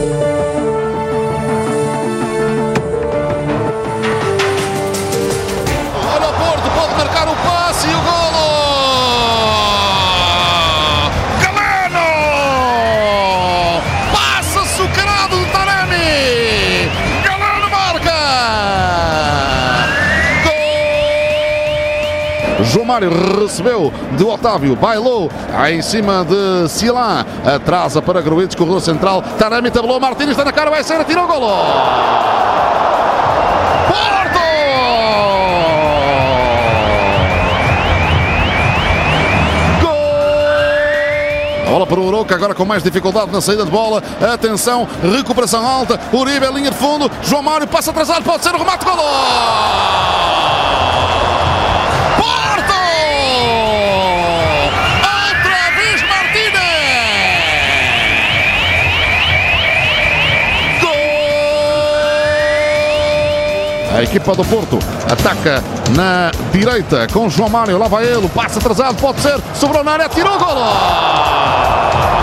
Olha o João Mário recebeu de Otávio, bailou em cima de Silã, atrasa para Gruites, corredor central, Taremi tabelou, Martins está na cara, vai ser, tirou o golo! A bola para o Oroca, agora com mais dificuldade na saída de bola. Atenção, recuperação alta. Uribe, linha de fundo. João Mário passa atrasado, pode ser o remate. Golo! A equipa do Porto ataca na direita com João Mário. Lá vai ele, passa atrasado, pode ser. Sobrou na área, tirou o golo!